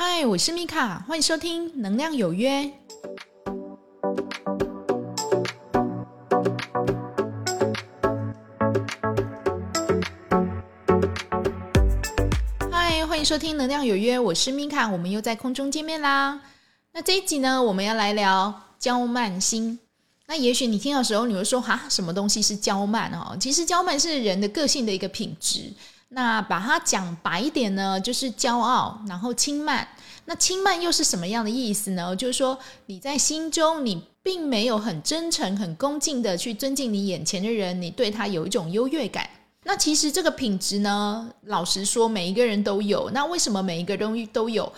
嗨，我是米卡，欢迎收听《能量有约》。嗨，欢迎收听《能量有约》，我是米卡，我们又在空中见面啦。那这一集呢，我们要来聊娇慢心。那也许你听到时候，你会说：“哈，什么东西是娇慢？”哦，其实娇慢是人的个性的一个品质。那把它讲白一点呢，就是骄傲，然后轻慢。那轻慢又是什么样的意思呢？就是说你在心中，你并没有很真诚、很恭敬的去尊敬你眼前的人，你对他有一种优越感。那其实这个品质呢，老实说，每一个人都有。那为什么每一个东西都有？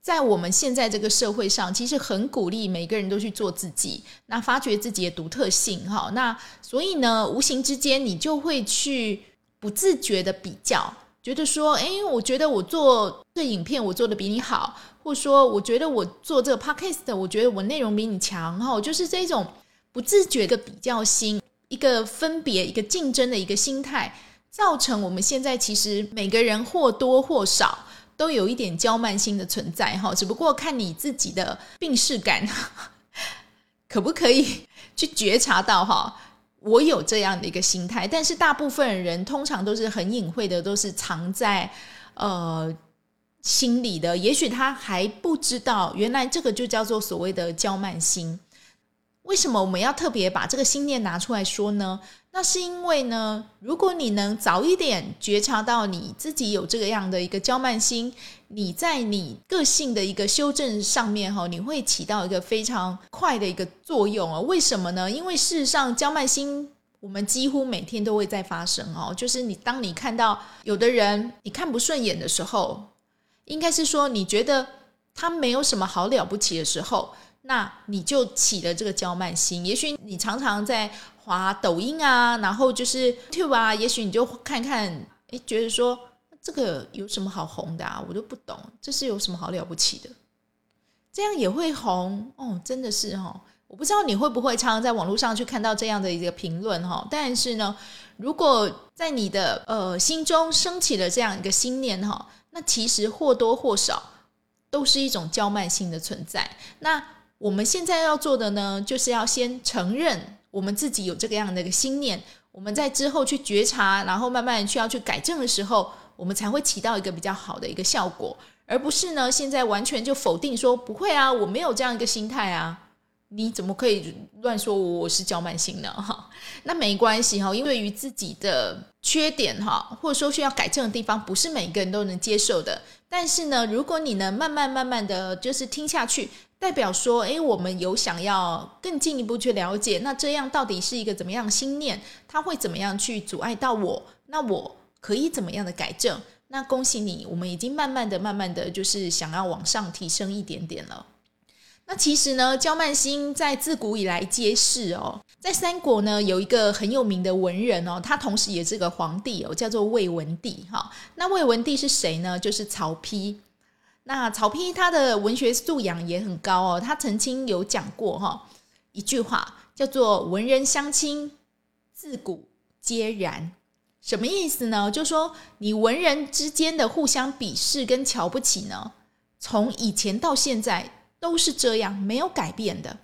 在我们现在这个社会上，其实很鼓励每个人都去做自己，那发掘自己的独特性，哈。那所以呢，无形之间你就会去不自觉的比较，觉得说，哎，我觉得我做这影片我做的比你好，或者说我觉得我做这个 podcast，我觉得我内容比你强，哈，就是这种不自觉的比较心，一个分别，一个竞争的一个心态，造成我们现在其实每个人或多或少。都有一点娇慢心的存在哈，只不过看你自己的病视感，可不可以去觉察到哈？我有这样的一个心态，但是大部分人通常都是很隐晦的，都是藏在呃心里的。也许他还不知道，原来这个就叫做所谓的娇慢心。为什么我们要特别把这个心念拿出来说呢？那是因为呢，如果你能早一点觉察到你自己有这个样的一个娇慢心，你在你个性的一个修正上面哈，你会起到一个非常快的一个作用哦。为什么呢？因为事实上，娇慢心我们几乎每天都会在发生哦。就是你当你看到有的人你看不顺眼的时候，应该是说你觉得他没有什么好了不起的时候。那你就起了这个娇慢心，也许你常常在滑抖音啊，然后就是 YouTube 啊，也许你就看看，哎，觉得说这个有什么好红的啊？我都不懂，这是有什么好了不起的？这样也会红哦，真的是哈，我不知道你会不会常常在网络上去看到这样的一个评论哈。但是呢，如果在你的呃心中升起了这样一个心念哈，那其实或多或少都是一种娇慢心的存在。那我们现在要做的呢，就是要先承认我们自己有这个样的一个心念，我们在之后去觉察，然后慢慢需要去改正的时候，我们才会起到一个比较好的一个效果，而不是呢现在完全就否定说不会啊，我没有这样一个心态啊，你怎么可以乱说我是娇慢心呢？哈，那没关系哈，因为对于自己的缺点哈，或者说需要改正的地方，不是每个人都能接受的。但是呢，如果你能慢慢慢慢的就是听下去。代表说，哎，我们有想要更进一步去了解，那这样到底是一个怎么样心念？它会怎么样去阻碍到我？那我可以怎么样的改正？那恭喜你，我们已经慢慢的、慢慢的就是想要往上提升一点点了。那其实呢，焦曼心在自古以来皆是哦，在三国呢有一个很有名的文人哦，他同时也是个皇帝哦，叫做魏文帝哈。那魏文帝是谁呢？就是曹丕。那曹丕他的文学素养也很高哦，他曾经有讲过哈一句话，叫做“文人相亲，自古皆然”。什么意思呢？就说你文人之间的互相鄙视跟瞧不起呢，从以前到现在都是这样，没有改变的。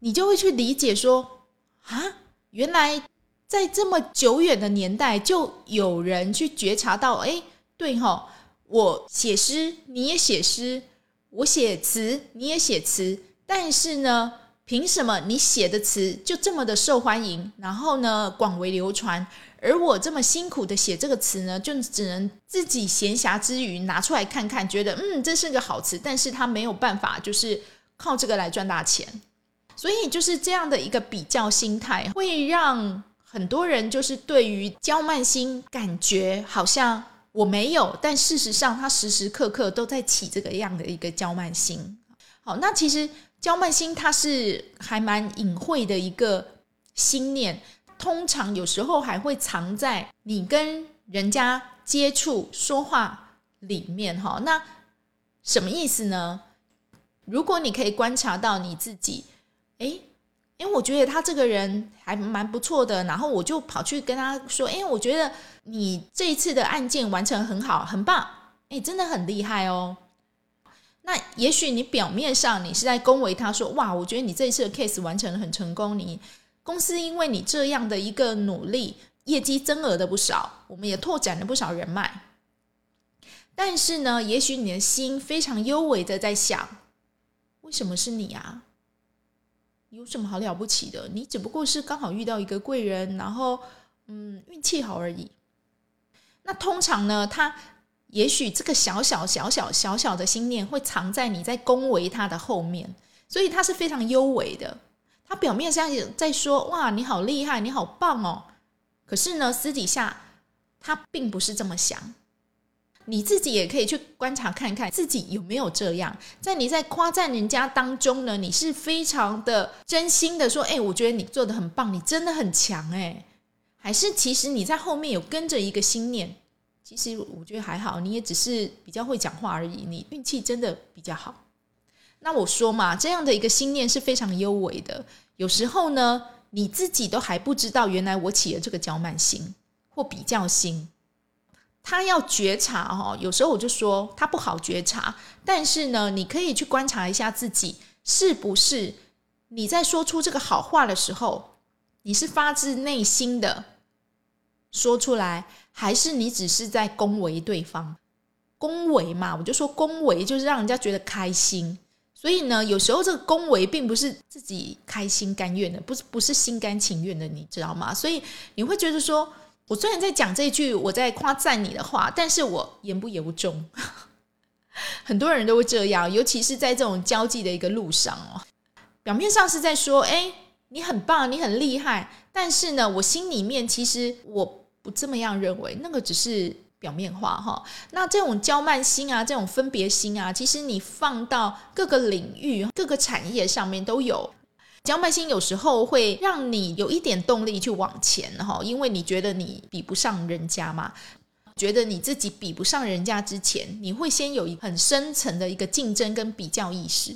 你就会去理解说啊，原来在这么久远的年代，就有人去觉察到，哎，对哈。我写诗，你也写诗；我写词，你也写词。但是呢，凭什么你写的词就这么的受欢迎，然后呢广为流传，而我这么辛苦的写这个词呢，就只能自己闲暇之余拿出来看看，觉得嗯这是个好词，但是它没有办法，就是靠这个来赚大钱。所以就是这样的一个比较心态，会让很多人就是对于焦慢心感觉好像。我没有，但事实上，他时时刻刻都在起这个样的一个焦慢心。好，那其实焦慢心它是还蛮隐晦的一个心念，通常有时候还会藏在你跟人家接触说话里面。哈，那什么意思呢？如果你可以观察到你自己，诶。因为我觉得他这个人还蛮不错的，然后我就跑去跟他说：“哎，我觉得你这一次的案件完成很好，很棒，哎，真的很厉害哦。”那也许你表面上你是在恭维他说，哇，我觉得你这一次的 case 完成的很成功，你公司因为你这样的一个努力，业绩增额的不少，我们也拓展了不少人脉。但是呢，也许你的心非常幽微的在想，为什么是你啊？有什么好了不起的？你只不过是刚好遇到一个贵人，然后嗯，运气好而已。那通常呢，他。也许这个小小小小小小的心念会藏在你在恭维他的后面，所以他是非常幽微的。他表面上在说“哇，你好厉害，你好棒哦”，可是呢，私底下他并不是这么想。你自己也可以去观察看看，自己有没有这样。在你在夸赞人家当中呢，你是非常的真心的说：“哎，我觉得你做的很棒，你真的很强。”哎，还是其实你在后面有跟着一个心念。其实我觉得还好，你也只是比较会讲话而已，你运气真的比较好。那我说嘛，这样的一个心念是非常优微的。有时候呢，你自己都还不知道，原来我起了这个骄慢心或比较心。他要觉察哈，有时候我就说他不好觉察，但是呢，你可以去观察一下自己，是不是你在说出这个好话的时候，你是发自内心的说出来。还是你只是在恭维对方，恭维嘛，我就说恭维就是让人家觉得开心。所以呢，有时候这个恭维并不是自己开心甘愿的，不是不是心甘情愿的，你知道吗？所以你会觉得说，我虽然在讲这句我在夸赞你的话，但是我言不由衷。很多人都会这样，尤其是在这种交际的一个路上哦，表面上是在说，哎，你很棒，你很厉害，但是呢，我心里面其实我。不这么样认为，那个只是表面化哈。那这种骄慢心啊，这种分别心啊，其实你放到各个领域、各个产业上面都有。骄慢心有时候会让你有一点动力去往前哈，因为你觉得你比不上人家嘛，觉得你自己比不上人家之前，你会先有一很深层的一个竞争跟比较意识，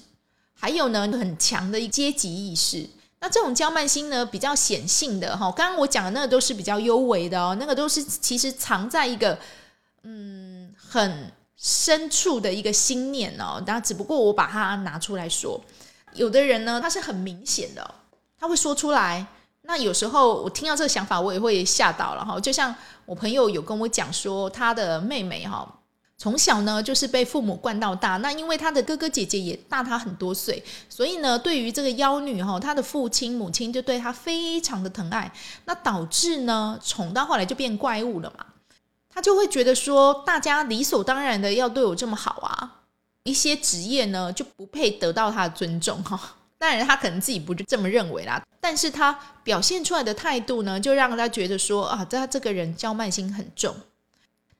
还有呢很强的阶级意识。那这种骄慢心呢，比较显性的哈。刚刚我讲的那个都是比较幽微的哦，那个都是其实藏在一个嗯很深处的一个心念哦。然后只不过我把它拿出来说，有的人呢，他是很明显的，他会说出来。那有时候我听到这个想法，我也会吓到了哈。就像我朋友有跟我讲说，他的妹妹哈。从小呢，就是被父母惯到大。那因为他的哥哥姐姐也大他很多岁，所以呢，对于这个妖女哈，他的父亲母亲就对他非常的疼爱。那导致呢，宠到后来就变怪物了嘛。他就会觉得说，大家理所当然的要对我这么好啊，一些职业呢就不配得到他的尊重哈。当然，他可能自己不是这么认为啦，但是他表现出来的态度呢，就让他觉得说啊，他这个人骄慢心很重。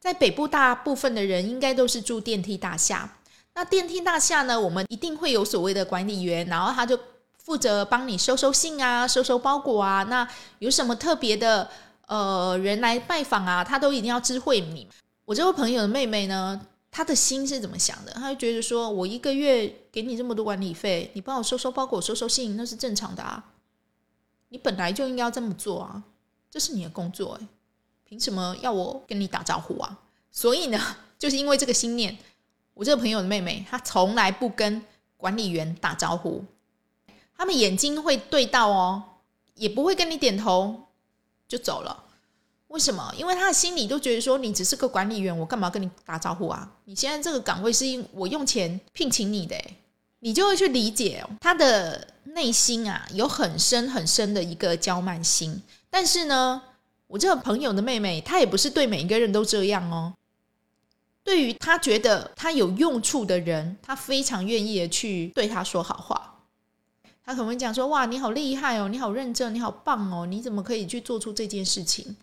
在北部，大部分的人应该都是住电梯大厦。那电梯大厦呢，我们一定会有所谓的管理员，然后他就负责帮你收收信啊、收收包裹啊。那有什么特别的呃人来拜访啊，他都一定要知会你。我这位朋友的妹妹呢，他的心是怎么想的？他就觉得说，我一个月给你这么多管理费，你帮我收收包裹、收收信，那是正常的啊。你本来就应该要这么做啊，这是你的工作哎。凭什么要我跟你打招呼啊？所以呢，就是因为这个心念，我这个朋友的妹妹，她从来不跟管理员打招呼，他们眼睛会对到哦，也不会跟你点头就走了。为什么？因为他的心里都觉得说，你只是个管理员，我干嘛跟你打招呼啊？你现在这个岗位是因我用钱聘请你的，你就会去理解他的内心啊，有很深很深的一个骄慢心，但是呢。我这个朋友的妹妹，她也不是对每一个人都这样哦。对于她觉得她有用处的人，她非常愿意的去对她说好话。她可能会讲说：“哇，你好厉害哦，你好认真，你好棒哦，你怎么可以去做出这件事情？”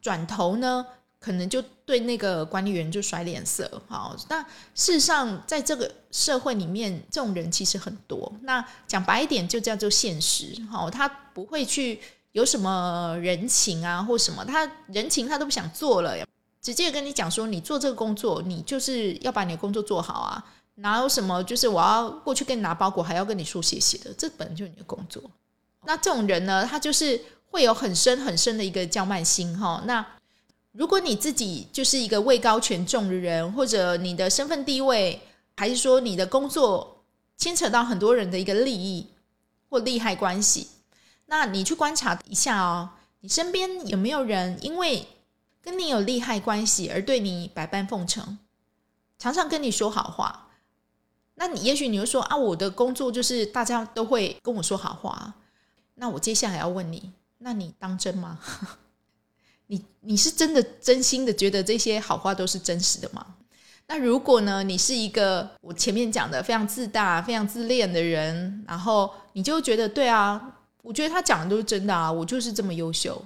转头呢，可能就对那个管理员就甩脸色。好，那事实上，在这个社会里面，这种人其实很多。那讲白一点，就叫做现实。好，他不会去。有什么人情啊，或什么，他人情他都不想做了，直接跟你讲说，你做这个工作，你就是要把你的工作做好啊，哪有什么就是我要过去跟你拿包裹，还要跟你说谢谢的，这本就是你的工作。那这种人呢，他就是会有很深很深的一个叫慢心哈。那如果你自己就是一个位高权重的人，或者你的身份地位还是说你的工作牵扯到很多人的一个利益或利害关系？那你去观察一下哦，你身边有没有人因为跟你有利害关系而对你百般奉承，常常跟你说好话？那你也许你会说啊，我的工作就是大家都会跟我说好话。那我接下来要问你，那你当真吗？你你是真的真心的觉得这些好话都是真实的吗？那如果呢，你是一个我前面讲的非常自大、非常自恋的人，然后你就觉得对啊。我觉得他讲的都是真的啊！我就是这么优秀，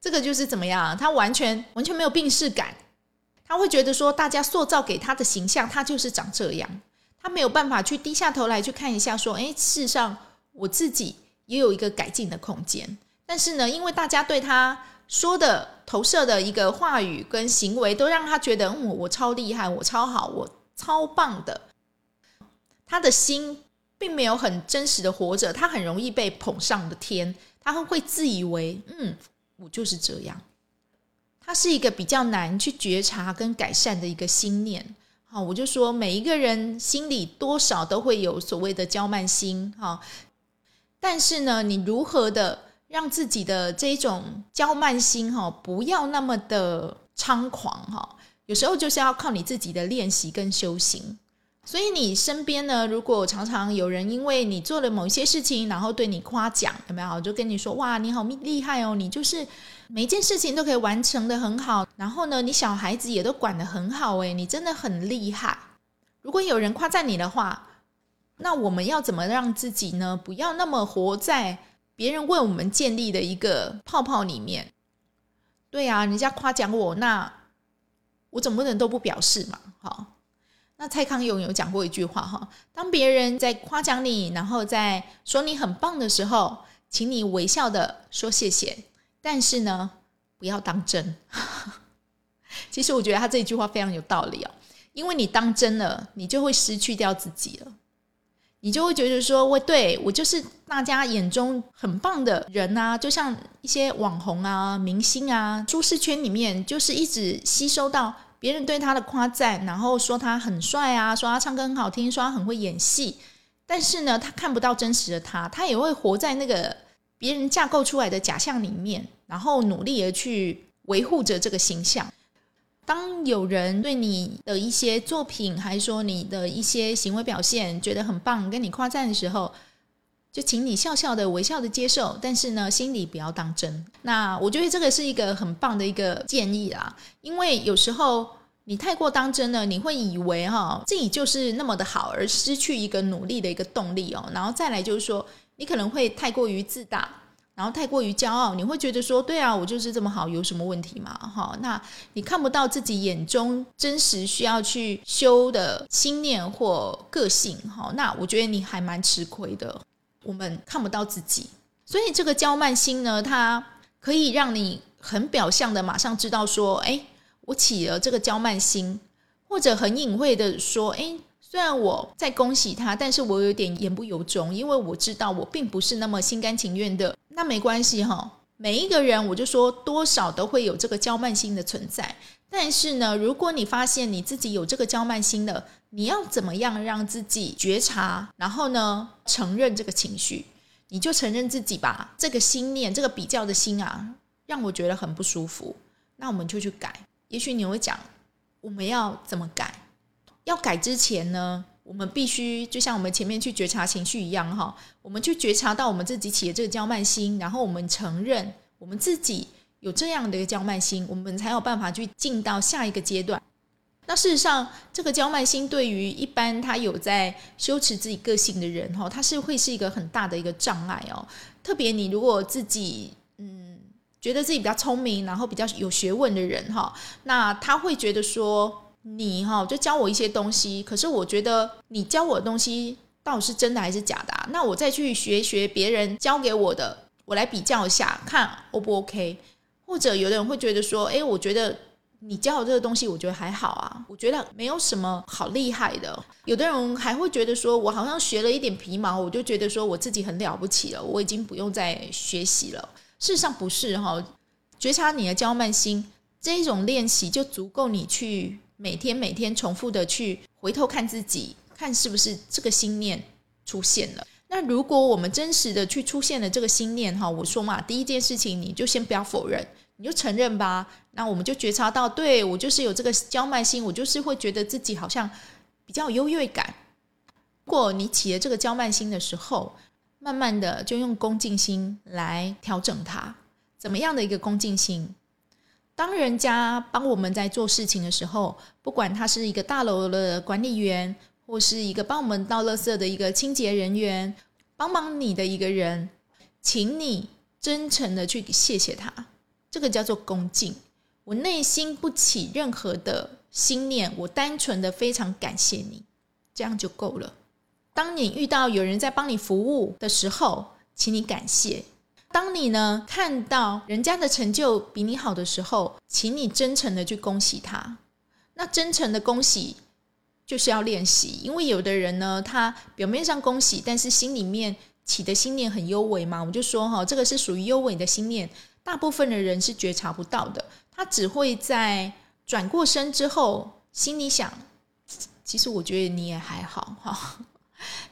这个就是怎么样？他完全完全没有病视感，他会觉得说，大家塑造给他的形象，他就是长这样，他没有办法去低下头来去看一下，说，哎，事实上我自己也有一个改进的空间。但是呢，因为大家对他说的投射的一个话语跟行为，都让他觉得，嗯，我超厉害，我超好，我超棒的，他的心。并没有很真实的活着，他很容易被捧上的天，他会自以为，嗯，我就是这样。他是一个比较难去觉察跟改善的一个心念。好，我就说每一个人心里多少都会有所谓的娇慢心，哈。但是呢，你如何的让自己的这种娇慢心，哈，不要那么的猖狂，哈，有时候就是要靠你自己的练习跟修行。所以你身边呢，如果常常有人因为你做了某一些事情，然后对你夸奖，有没有？就跟你说哇，你好厉害哦，你就是每一件事情都可以完成的很好。然后呢，你小孩子也都管得很好，诶，你真的很厉害。如果有人夸赞你的话，那我们要怎么让自己呢，不要那么活在别人为我们建立的一个泡泡里面？对啊，人家夸奖我，那我总不能都不表示嘛，好。那蔡康永有讲过一句话哈，当别人在夸奖你，然后在说你很棒的时候，请你微笑的说谢谢，但是呢，不要当真。其实我觉得他这句话非常有道理哦，因为你当真了，你就会失去掉自己了，你就会觉得说，我对我就是大家眼中很棒的人啊，就像一些网红啊、明星啊，舒适圈里面就是一直吸收到。别人对他的夸赞，然后说他很帅啊，说他唱歌很好听，说他很会演戏。但是呢，他看不到真实的他，他也会活在那个别人架构出来的假象里面，然后努力的去维护着这个形象。当有人对你的一些作品，还说你的一些行为表现觉得很棒，跟你夸赞的时候，就请你笑笑的、微笑的接受，但是呢，心里不要当真。那我觉得这个是一个很棒的一个建议啦，因为有时候你太过当真了，你会以为哈自己就是那么的好，而失去一个努力的一个动力哦。然后再来就是说，你可能会太过于自大，然后太过于骄傲，你会觉得说，对啊，我就是这么好，有什么问题吗？哈，那你看不到自己眼中真实需要去修的心念或个性，哈，那我觉得你还蛮吃亏的。我们看不到自己，所以这个骄慢心呢，它可以让你很表象的马上知道说，哎，我起了这个骄慢心，或者很隐晦的说，哎，虽然我在恭喜他，但是我有点言不由衷，因为我知道我并不是那么心甘情愿的。那没关系哈，每一个人我就说多少都会有这个娇慢心的存在。但是呢，如果你发现你自己有这个娇慢心的，你要怎么样让自己觉察，然后呢承认这个情绪？你就承认自己吧。这个心念，这个比较的心啊，让我觉得很不舒服。那我们就去改。也许你会讲，我们要怎么改？要改之前呢，我们必须就像我们前面去觉察情绪一样，哈，我们去觉察到我们自己起的这个骄慢心，然后我们承认我们自己。有这样的一个骄慢心，我们才有办法去进到下一个阶段。那事实上，这个骄慢心对于一般他有在修持自己个性的人，哈，他是会是一个很大的一个障碍哦。特别你如果自己嗯觉得自己比较聪明，然后比较有学问的人，哈，那他会觉得说你哈就教我一些东西，可是我觉得你教我的东西到底是真的还是假的？那我再去学学别人教给我的，我来比较一下，看 O 不 OK？或者有的人会觉得说，哎，我觉得你教我这个东西，我觉得还好啊，我觉得没有什么好厉害的。有的人还会觉得说，我好像学了一点皮毛，我就觉得说我自己很了不起了，我已经不用再学习了。事实上不是哈，觉察你的娇慢心这一种练习就足够你去每天每天重复的去回头看自己，看是不是这个心念出现了。那如果我们真实的去出现了这个心念哈，我说嘛，第一件事情你就先不要否认，你就承认吧。那我们就觉察到，对我就是有这个娇慢心，我就是会觉得自己好像比较优越感。如果你起了这个娇慢心的时候，慢慢的就用恭敬心来调整它。怎么样的一个恭敬心？当人家帮我们在做事情的时候，不管他是一个大楼的管理员。或是一个帮我们倒垃圾的一个清洁人员，帮忙你的一个人，请你真诚的去谢谢他，这个叫做恭敬。我内心不起任何的心念，我单纯的非常感谢你，这样就够了。当你遇到有人在帮你服务的时候，请你感谢；当你呢看到人家的成就比你好的时候，请你真诚的去恭喜他。那真诚的恭喜。就是要练习，因为有的人呢，他表面上恭喜，但是心里面起的心念很优美嘛。我就说哈，这个是属于优美的心念，大部分的人是觉察不到的。他只会在转过身之后，心里想，其实我觉得你也还好哈，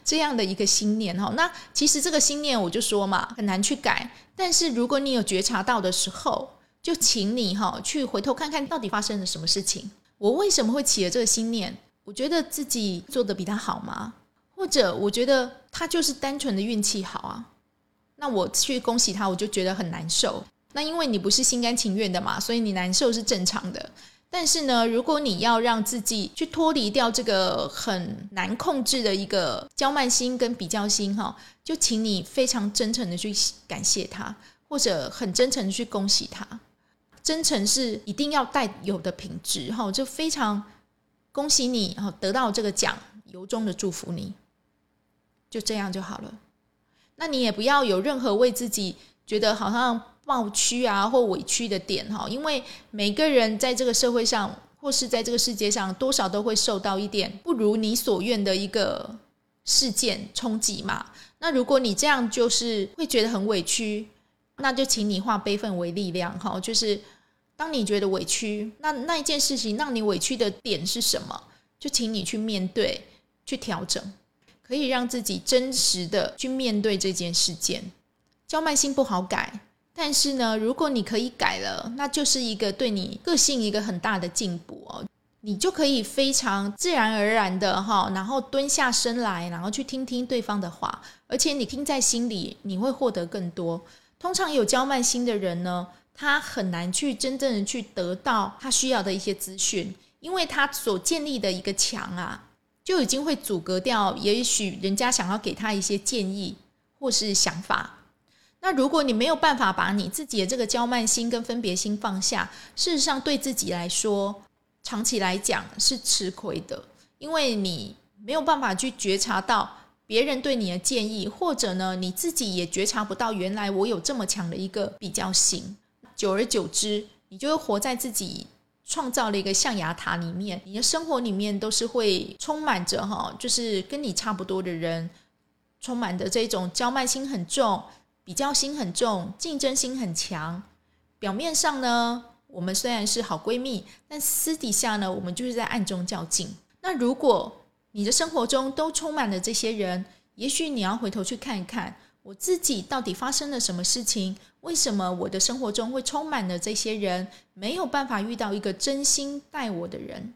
这样的一个心念哈。那其实这个心念，我就说嘛，很难去改。但是如果你有觉察到的时候，就请你哈去回头看看到底发生了什么事情，我为什么会起了这个心念？我觉得自己做的比他好吗？或者我觉得他就是单纯的运气好啊？那我去恭喜他，我就觉得很难受。那因为你不是心甘情愿的嘛，所以你难受是正常的。但是呢，如果你要让自己去脱离掉这个很难控制的一个骄慢心跟比较心哈，就请你非常真诚的去感谢他，或者很真诚的去恭喜他。真诚是一定要带有的品质哈，就非常。恭喜你，然后得到这个奖，由衷的祝福你，就这样就好了。那你也不要有任何为自己觉得好像抱屈啊或委屈的点哈，因为每个人在这个社会上或是在这个世界上，多少都会受到一点不如你所愿的一个事件冲击嘛。那如果你这样就是会觉得很委屈，那就请你化悲愤为力量哈，就是。当你觉得委屈，那那一件事情让你委屈的点是什么？就请你去面对，去调整，可以让自己真实的去面对这件事件。叫慢心不好改，但是呢，如果你可以改了，那就是一个对你个性一个很大的进步哦。你就可以非常自然而然的哈，然后蹲下身来，然后去听听对方的话，而且你听在心里，你会获得更多。通常有娇慢心的人呢。他很难去真正的去得到他需要的一些资讯，因为他所建立的一个墙啊，就已经会阻隔掉，也许人家想要给他一些建议或是想法。那如果你没有办法把你自己的这个娇慢心跟分别心放下，事实上对自己来说，长期来讲是吃亏的，因为你没有办法去觉察到别人对你的建议，或者呢你自己也觉察不到原来我有这么强的一个比较心。久而久之，你就会活在自己创造了一个象牙塔里面，你的生活里面都是会充满着哈，就是跟你差不多的人，充满的这种娇慢心很重、比较心很重、竞争心很强。表面上呢，我们虽然是好闺蜜，但私底下呢，我们就是在暗中较劲。那如果你的生活中都充满了这些人，也许你要回头去看一看。我自己到底发生了什么事情？为什么我的生活中会充满了这些人？没有办法遇到一个真心待我的人，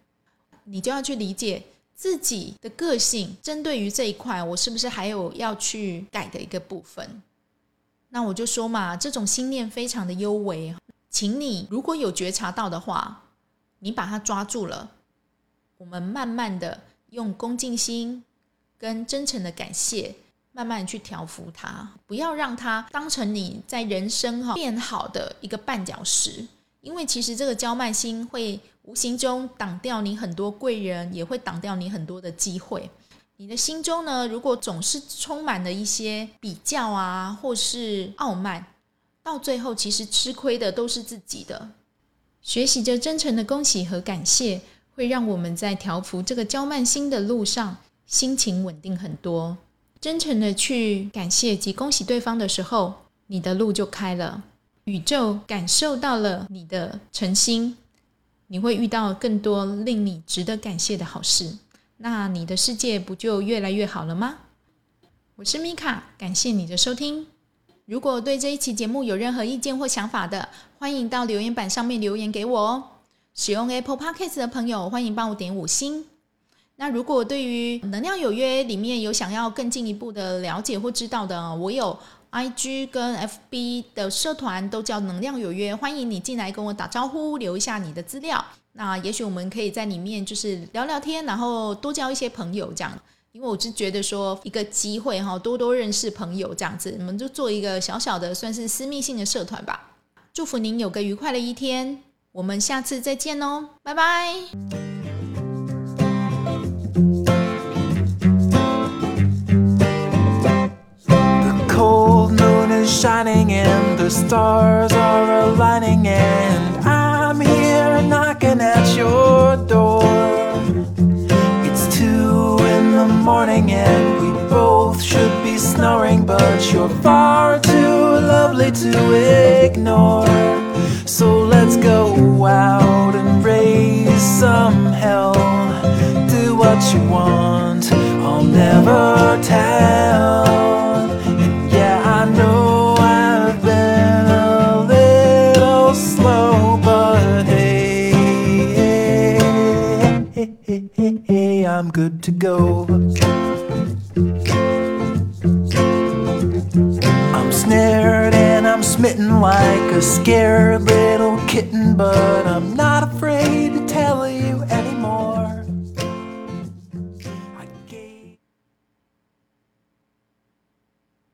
你就要去理解自己的个性。针对于这一块，我是不是还有要去改的一个部分？那我就说嘛，这种心念非常的优微，请你如果有觉察到的话，你把它抓住了。我们慢慢的用恭敬心跟真诚的感谢。慢慢去调服它，不要让它当成你在人生哈变好的一个绊脚石，因为其实这个娇慢心会无形中挡掉你很多贵人，也会挡掉你很多的机会。你的心中呢，如果总是充满了一些比较啊，或是傲慢，到最后其实吃亏的都是自己的。学习着真诚的恭喜和感谢，会让我们在调服这个娇慢心的路上，心情稳定很多。真诚的去感谢及恭喜对方的时候，你的路就开了。宇宙感受到了你的诚心，你会遇到更多令你值得感谢的好事。那你的世界不就越来越好了吗？我是米卡，感谢你的收听。如果对这一期节目有任何意见或想法的，欢迎到留言板上面留言给我哦。使用 Apple Podcast 的朋友，欢迎帮我点五星。那如果对于能量有约里面有想要更进一步的了解或知道的，我有 IG 跟 FB 的社团都叫能量有约，欢迎你进来跟我打招呼，留一下你的资料。那也许我们可以在里面就是聊聊天，然后多交一些朋友这样。因为我是觉得说一个机会哈，多多认识朋友这样子，我们就做一个小小的算是私密性的社团吧。祝福您有个愉快的一天。我们下次再见哦，拜拜。The cold moon is shining and the stars are aligning, and I'm here knocking at your door. It's two in the morning, and we both should be snoring, but you're far too lovely to ignore. scared little kitten, but